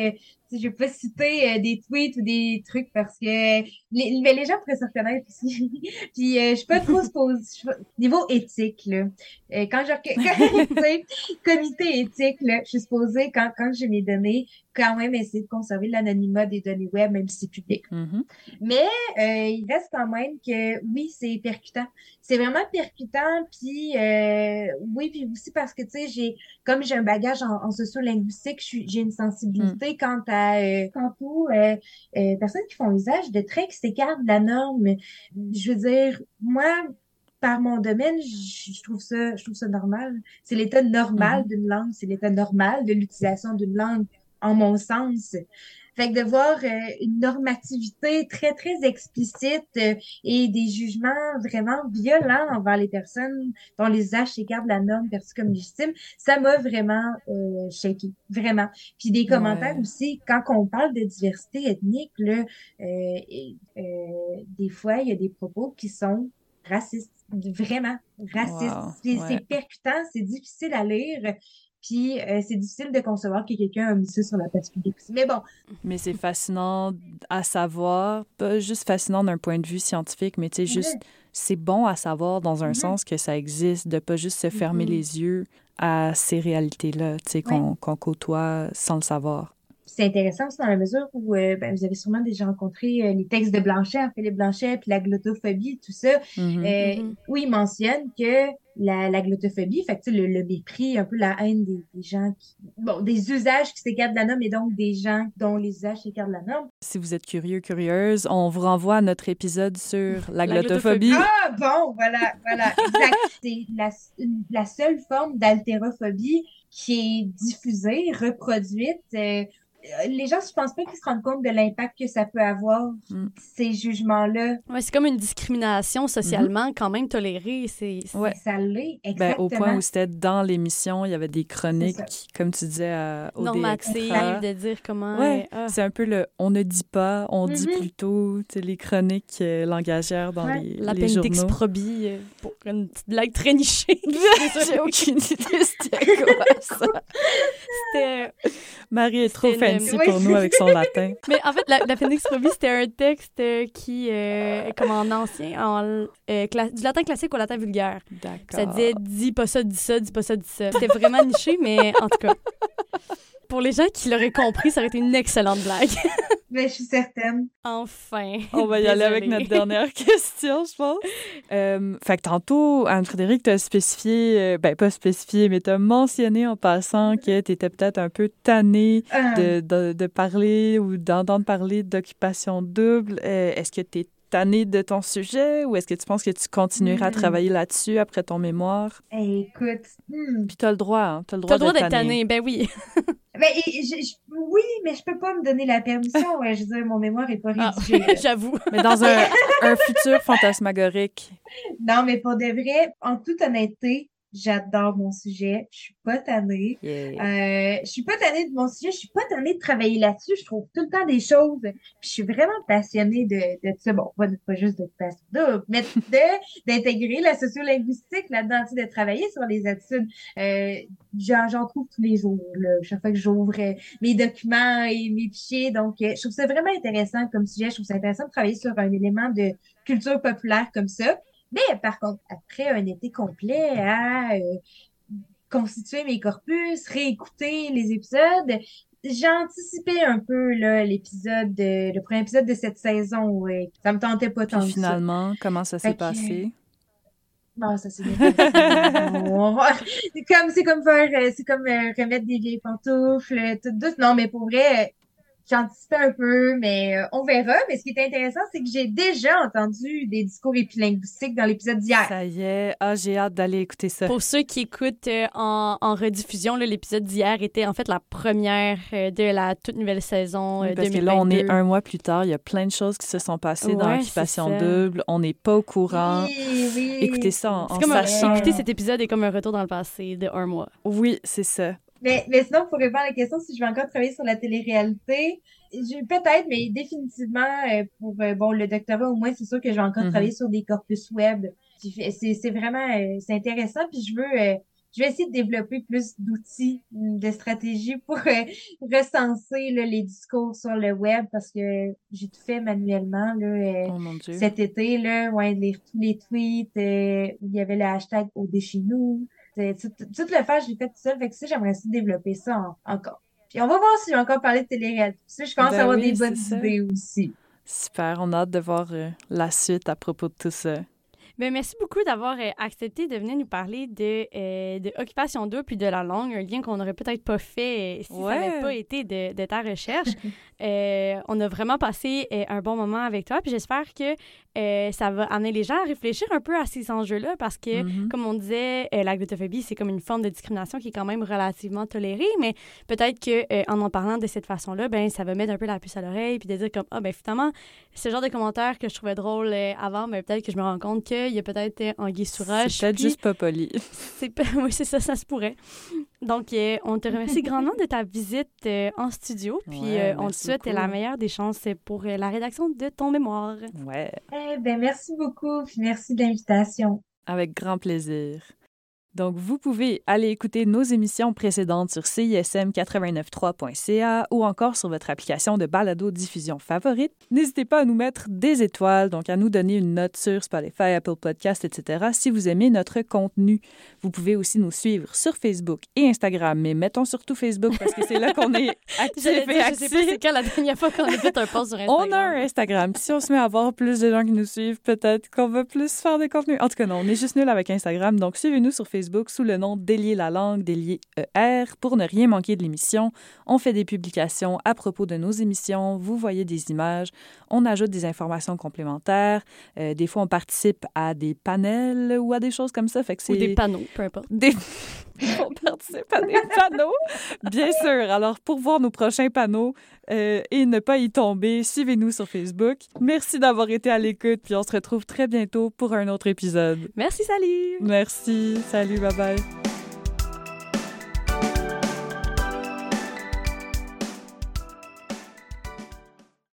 je veux pas citer euh, des tweets ou des trucs parce que les, mais les gens pourraient se reconnaître aussi. [laughs] Puis euh, je suis pas trop supposée, niveau éthique, là, euh, quand je, quand, [laughs] comité éthique, là, je suis supposée, quand, quand j'ai mes données, quand même essayer de conserver l'anonymat des données web, même si c'est public. Mhm. Mais euh, il reste quand même que oui, c'est percutant. C'est vraiment percutant, puis oui, puis aussi parce que tu sais, j'ai comme j'ai un bagage en, en sociolinguistique, j'ai une sensibilité quant à euh, quant aux euh, euh, personnes qui font usage de traits qui s'écartent de la norme. Je veux dire, moi, par mon domaine, je, trouve ça, je trouve ça normal. C'est l'état normal d'une langue, c'est l'état normal de l'utilisation d'une langue en mon sens. Fait que de voir euh, une normativité très, très explicite euh, et des jugements vraiment violents envers les personnes dont les usages s'écartent de la norme perçue comme légitime, ça m'a vraiment euh, shaké, vraiment. Puis des commentaires Ouais. aussi, quand on parle de diversité ethnique, là, euh, euh, des fois, il y a des propos qui sont racistes, vraiment racistes. Wow, C'est ouais. c'est percutant, c'est difficile à lire. Puis euh, c'est difficile de concevoir que quelqu'un a mis ça sur la place publique. Mais bon, Mais c'est fascinant à savoir, pas juste fascinant d'un point de vue scientifique, mais tu sais, juste, c'est bon à savoir dans un Mhm. sens que ça existe, de pas juste se fermer Mhm. les yeux à ces réalités-là, tu sais, qu'on qu'on côtoie sans le savoir. c'est intéressant aussi dans la mesure où euh, ben, vous avez sûrement déjà rencontré euh, les textes de Blanchet, Philippe Blanchet, puis la glottophobie, tout ça. Mhm. Où il mentionne que la, la glottophobie, fait que, tu sais, le, le mépris, un peu la haine des, des gens qui, bon, des usages qui s'écartent de la norme et donc des gens dont les usages s'écartent de la norme. Si vous êtes curieux, curieuse, on vous renvoie à notre épisode sur la, La glottophobie. Ah, bon, voilà, voilà, exact. [laughs] C'est la, la seule forme d'haltérophobie qui est diffusée, reproduite. euh, les gens, je pense pas qu'ils se rendent compte de l'impact que ça peut avoir, Mm. ces jugements-là. Ouais, c'est comme une discrimination socialement quand même tolérée. C'est c'est- Ouais. Ça l'est, Ben, exactement. au point où c'était dans l'émission, il y avait des chroniques, comme tu disais, à, au normative DXtra. de dire comment. Ouais, euh, ah. c'est un peu le on ne dit pas, on dit Mhm. plutôt, tu sais, les chroniques euh, langagières dans Ouais. les, les L'appendix journaux. probie euh, pour une petite blague très nichée. [laughs] [laughs] J'ai aucune idée c'était quoi ça. [laughs] C'était- Marie est trop C'était Oui, pour nous avec son latin. [laughs] Mais en fait, la, l'appendix probie, c'était un texte euh, qui, euh, comme en ancien, en, euh, cla- du latin classique au latin vulgaire. D'accord. Ça disait dis pas ça, dis ça, dis pas ça, dis ça. C'était vraiment niché, mais en tout cas. Pour les gens qui l'auraient compris, ça aurait été une excellente blague. Mais [laughs] je suis certaine. Enfin. On va y aller avec notre dernière [laughs] question, je pense. Euh, fait que tantôt, Anne-Frédéric t'a spécifié, euh, ben pas spécifié, mais t'as mentionné en passant que t'étais peut-être un peu tannée de, de, de parler ou d'entendre parler d'occupation double. Euh, est-ce que tu es tannée de ton sujet ou est-ce que tu penses que tu continueras à Mm. travailler là-dessus après ton mémoire? écoute, hmm. Puis t'as le droit, hein? T'as le T'as droit, le droit d'être tanné, ben oui. [laughs] Ben, et- je- je- oui, mais je peux pas me donner la permission. Ouais, je veux dire, mon mémoire est pas Ah, rédigé. là. [laughs] J'avoue. Mais dans un, [laughs] un futur fantasmagorique. Non, mais pour de vrai, en toute honnêteté, j'adore mon sujet. Je suis pas tannée. Euh, je suis pas tannée de mon sujet. Je suis pas tannée de travailler là-dessus. Je trouve tout le temps des choses. Puis je suis vraiment passionnée de, de ça. Bon, pas, pas juste d'occupation double, mais de, d'intégrer la sociolinguistique là-dedans, de travailler sur les attitudes. Euh, j'en, j'en trouve tous les jours, là, chaque fois que j'ouvre euh, mes documents et mes fichiers. Donc, euh, je trouve ça vraiment intéressant comme sujet. Je trouve ça intéressant de travailler sur un élément de culture populaire comme ça. Mais par contre, après un été complet à euh, constituer mes corpus, réécouter les épisodes, j'ai anticipé un peu là l'épisode, de- le premier épisode de cette saison. Ouais. Ça me tentait pas tant Puis que ça. finalement, comment ça s'est Fait que- passé? Bon, ça c'est bien passé. [laughs] On va- C'est comme c'est comme faire euh, c'est comme euh, remettre des vieilles pantoufles, tout douce. Non, mais pour vrai, euh, j'anticipais un peu, mais euh, on verra. Mais ce qui est intéressant, c'est que j'ai déjà entendu des discours épilinguistiques dans l'épisode d'hier. Ça y est. Ah, j'ai hâte d'aller écouter ça. Pour ceux qui écoutent euh, en, en rediffusion, l'épisode d'hier était en fait la première euh, de la toute nouvelle saison euh, Oui, parce que là, on est 2022. un mois plus tard. Il y a plein de choses qui se sont passées dans Ouais, l'occupation c'est ça. double. On n'est pas au courant. Oui, oui. Écoutez ça en, en comme un- sachant. écouter cet épisode est comme un retour dans le passé de un mois. Oui, c'est ça. Mais, mais sinon, pour répondre à la question, si je vais encore travailler sur la télé-réalité, j'ai- peut-être, mais définitivement, euh, pour euh, bon le doctorat, au moins, c'est sûr que je vais encore Mhm. travailler sur des corpus web. C'est c'est vraiment euh, c'est intéressant. Puis je veux je vais essayer de développer plus d'outils, de stratégies pour euh, [laughs] recenser là, les discours sur le web parce que j'ai tout fait manuellement là, euh, Oh mon Dieu. cet été, là, ouais, tous les tweets, euh, où il y avait le hashtag au chez nous. Tout, tout le faire, je l'ai fait tout seul. Fait que ça, j'aimerais aussi développer ça en- encore. Puis on va voir si je vais encore parler de télé-réalité. Ça, je commence Ben à avoir oui, des bonnes ça. idées aussi. Super. On a hâte de voir euh, la suite à propos de tout ça. Ben, merci beaucoup d'avoir euh, accepté de venir nous parler de, euh, de Occupation 2 puis de la langue, un lien qu'on n'aurait peut-être pas fait euh, si ça n'avait pas été de, de ta recherche. [laughs] Euh, on a vraiment passé euh, un bon moment avec toi, puis j'espère que euh, ça va amener les gens à réfléchir un peu à ces enjeux-là, parce que, Mhm. comme on disait, euh, la glottophobie, c'est comme une forme de discrimination qui est quand même relativement tolérée, mais peut-être que euh, en en parlant de cette façon-là, ben ça va mettre un peu la puce à l'oreille, puis de dire comme, ah, ben finalement, ce genre de commentaires que je trouvais drôle euh, avant, mais peut-être que je me rends compte qu'il y a peut-être euh, anguille sous roche. C'est peut-être juste pas poli. [laughs] Oui, c'est ça, ça se pourrait. Donc, euh, on te remercie grandement de ta visite euh, en studio, puis Ouais, euh, on te souhaite beaucoup. la meilleure des chances pour euh, la rédaction de ton mémoire. Ouais, Eh ben, merci beaucoup, puis merci de l'invitation. avec grand plaisir. Donc, vous pouvez aller écouter nos émissions précédentes sur CISM 893.ca ou encore sur votre application de balado-diffusion favorite. N'hésitez pas à nous mettre des étoiles, donc à nous donner une note sur Spotify, Apple Podcast, etc. si vous aimez notre contenu. Vous pouvez aussi nous suivre sur Facebook et Instagram, mais mettons surtout Facebook parce que c'est là qu'on est [laughs] actif et je sais pas c'est quand la dernière fois qu'on a fait un post sur Instagram. [laughs] On a un Instagram. Puis si on se met à avoir plus de gens qui nous suivent, peut-être qu'on va plus faire des contenus. En tout cas, non, on est juste nul avec Instagram. Donc, suivez-nous sur Facebook sous le nom Délier la langue, Délier ER, pour ne rien manquer de l'émission. On fait des publications à propos de nos émissions. Vous voyez des images. On ajoute des informations complémentaires. Euh, des fois, on participe à des panels ou à des choses comme ça. Fait que Ou des panneaux, peu importe. des... [laughs] on participe à des panneaux, bien sûr. Alors, pour voir nos prochains panneaux euh, et ne pas y tomber, suivez-nous sur Facebook. Merci d'avoir été à l'écoute, puis on se retrouve très bientôt pour un autre épisode. Merci, salut! Merci, salut, bye bye.